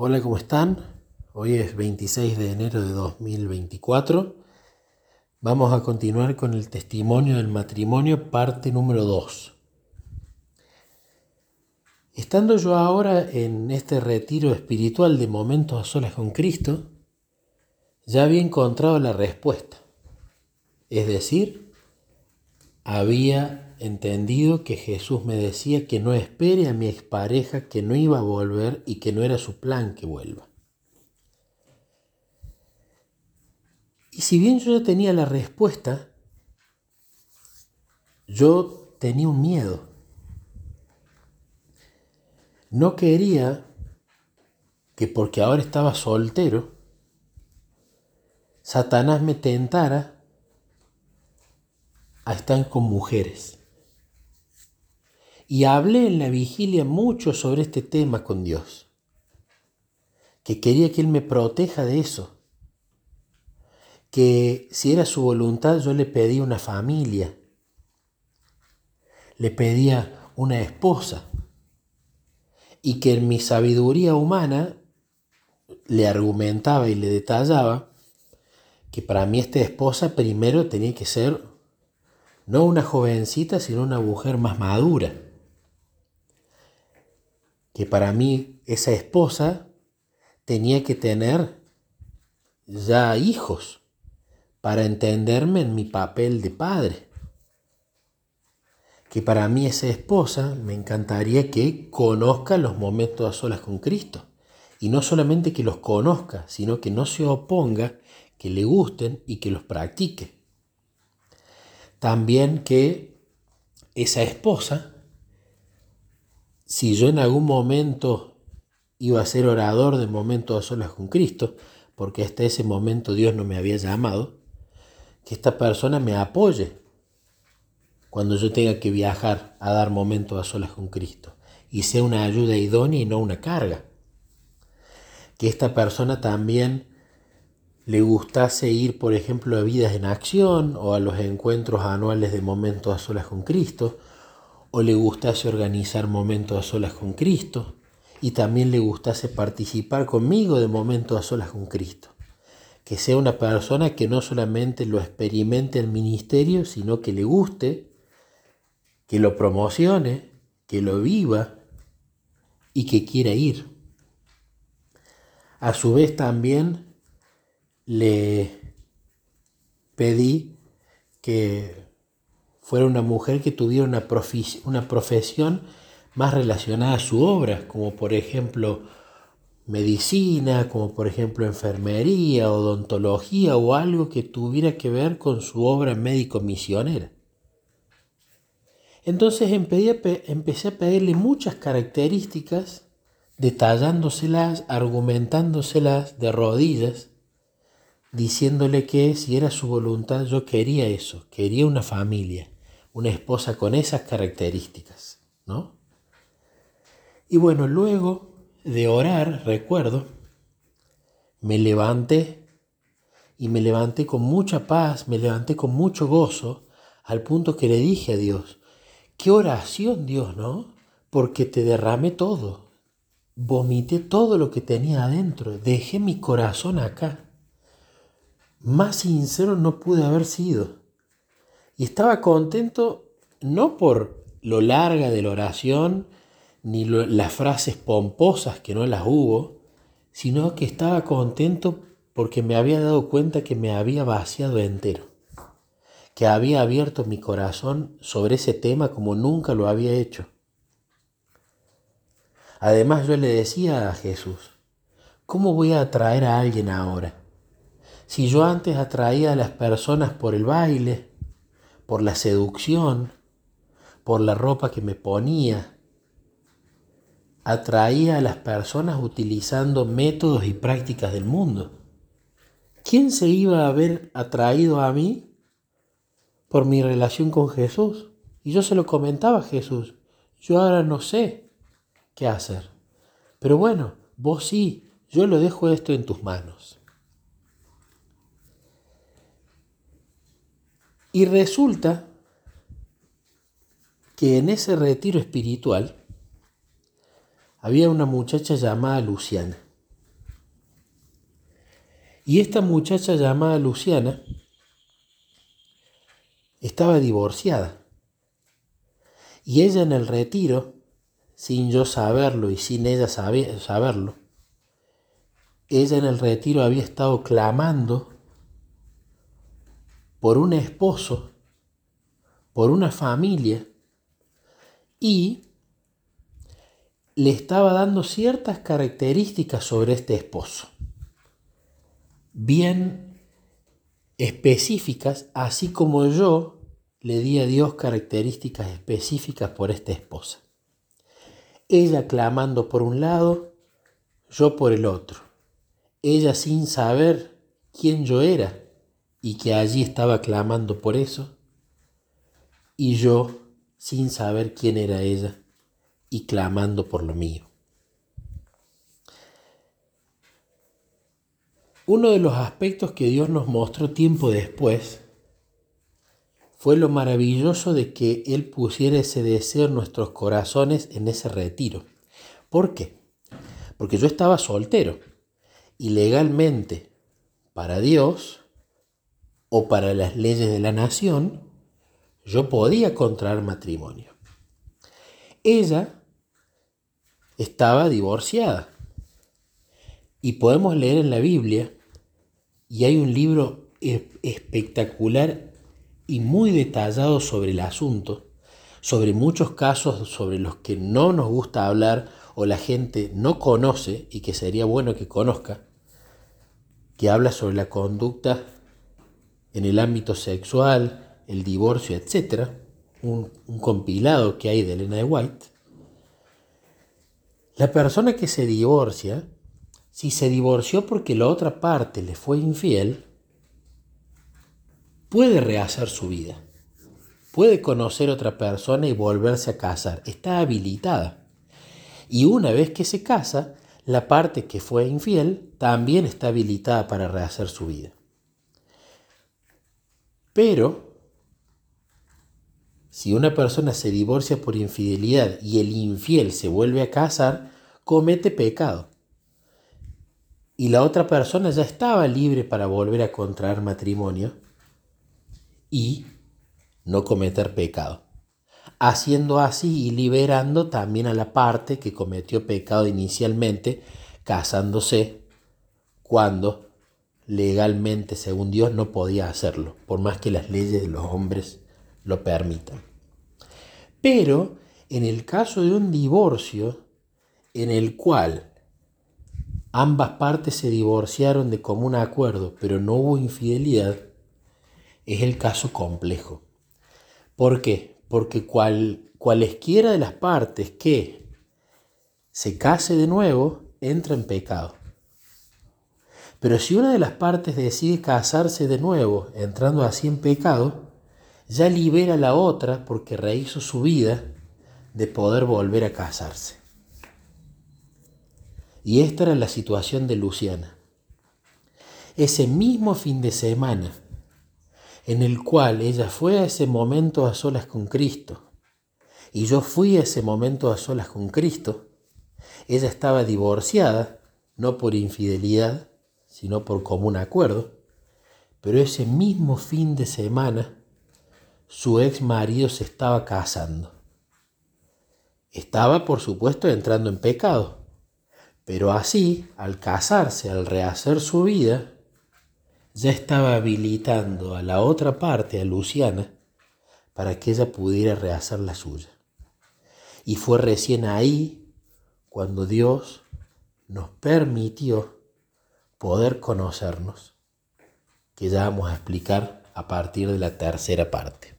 Hola, ¿cómo están? Hoy es 26 de enero de 2024. Vamos a continuar con el testimonio del matrimonio, parte número 2. Estando yo ahora en este retiro espiritual de momentos a solas con Cristo, ya había encontrado la respuesta. Es decir, había entendido que Jesús me decía que no espere a mi expareja, que no iba a volver y que no era su plan que vuelva. Y si bien yo tenía la respuesta, yo tenía un miedo. No quería que porque ahora estaba soltero, Satanás me tentara a estar con mujeres. Y hablé en la vigilia mucho sobre este tema con Dios, que quería que Él me proteja de eso, que si era su voluntad yo le pedía una familia, le pedía una esposa, y que en mi sabiduría humana le argumentaba y le detallaba que para mí esta esposa primero tenía que ser no una jovencita, sino una mujer más madura que para mí esa esposa tenía que tener ya hijos para entenderme en mi papel de padre. Que para mí esa esposa me encantaría que conozca los momentos a solas con Cristo. Y no solamente que los conozca, sino que no se oponga, que le gusten y que los practique. También que esa esposa si yo en algún momento iba a ser orador de momentos a solas con Cristo, porque hasta ese momento Dios no me había llamado, que esta persona me apoye cuando yo tenga que viajar a dar momentos a solas con Cristo y sea una ayuda idónea y no una carga. Que esta persona también le gustase ir, por ejemplo, a Vidas en Acción o a los encuentros anuales de momentos a solas con Cristo, o le gustase organizar momentos a solas con Cristo y también le gustase participar conmigo de momentos a solas con Cristo. Que sea una persona que no solamente lo experimente el ministerio, sino que le guste, que lo promocione, que lo viva y que quiera ir. A su vez también le pedí que fuera una mujer que tuviera una, una profesión más relacionada a su obra, como por ejemplo medicina, como por ejemplo enfermería, odontología o algo que tuviera que ver con su obra médico-misionera. Entonces empecé a pedirle muchas características, detallándoselas, argumentándoselas de rodillas, diciéndole que si era su voluntad yo quería eso, quería una familia una esposa con esas características, ¿no? Y bueno, luego de orar, recuerdo, me levanté y me levanté con mucha paz, me levanté con mucho gozo, al punto que le dije a Dios, qué oración Dios, ¿no? Porque te derramé todo, vomité todo lo que tenía adentro, dejé mi corazón acá. Más sincero no pude haber sido. Y estaba contento no por lo larga de la oración, ni las frases pomposas que no las hubo, sino que estaba contento porque me había dado cuenta que me había vaciado entero, que había abierto mi corazón sobre ese tema como nunca lo había hecho. Además yo le decía a Jesús, ¿cómo voy a atraer a alguien ahora? Si yo antes atraía a las personas por el baile, por la seducción, por la ropa que me ponía. Atraía a las personas utilizando métodos y prácticas del mundo. ¿Quién se iba a haber atraído a mí por mi relación con Jesús? Y yo se lo comentaba a Jesús. Yo ahora no sé qué hacer. Pero bueno, vos sí, yo lo dejo esto en tus manos. Y resulta que en ese retiro espiritual había una muchacha llamada Luciana. Y esta muchacha llamada Luciana estaba divorciada. Y ella en el retiro, sin yo saberlo y sin ella saberlo, ella en el retiro había estado clamando por un esposo, por una familia, y le estaba dando ciertas características sobre este esposo, bien específicas, así como yo le di a Dios características específicas por esta esposa. Ella clamando por un lado, yo por el otro. Ella sin saber quién yo era y que allí estaba clamando por eso, y yo sin saber quién era ella y clamando por lo mío. Uno de los aspectos que Dios nos mostró tiempo después fue lo maravilloso de que Él pusiera ese deseo en nuestros corazones en ese retiro. ¿Por qué? Porque yo estaba soltero y legalmente para Dios o para las leyes de la nación, yo podía contraer matrimonio. Ella estaba divorciada. Y podemos leer en la Biblia, y hay un libro espectacular y muy detallado sobre el asunto, sobre muchos casos sobre los que no nos gusta hablar o la gente no conoce y que sería bueno que conozca, que habla sobre la conducta en el ámbito sexual, el divorcio, etc. Un, compilado que hay de Elena de White. La persona que se divorcia, si se divorció porque la otra parte le fue infiel, puede rehacer su vida. Puede conocer otra persona y volverse a casar. Está habilitada. Y una vez que se casa, la parte que fue infiel también está habilitada para rehacer su vida. Pero, si una persona se divorcia por infidelidad y el infiel se vuelve a casar, comete pecado. Y la otra persona ya estaba libre para volver a contraer matrimonio y no cometer pecado. Haciendo así y liberando también a la parte que cometió pecado inicialmente, casándose cuando legalmente, según Dios, no podía hacerlo, por más que las leyes de los hombres lo permitan. Pero en el caso de un divorcio, en el cual ambas partes se divorciaron de común acuerdo, pero no hubo infidelidad, es el caso complejo. ¿Por qué? Porque cual, cualesquiera de las partes que se case de nuevo entra en pecado. Pero si una de las partes decide casarse de nuevo, entrando así en pecado, ya libera a la otra porque rehizo su vida de poder volver a casarse. Y esta era la situación de Luciana. Ese mismo fin de semana en el cual ella fue a ese momento a solas con Cristo y yo fui a ese momento a solas con Cristo, ella estaba divorciada, no por infidelidad, sino por común acuerdo, pero ese mismo fin de semana su ex marido se estaba casando. Estaba, por supuesto, entrando en pecado, pero así, al casarse, al rehacer su vida, ya estaba habilitando a la otra parte, a Luciana, para que ella pudiera rehacer la suya. Y fue recién ahí cuando Dios nos permitió poder conocernos, que ya vamos a explicar a partir de la tercera parte.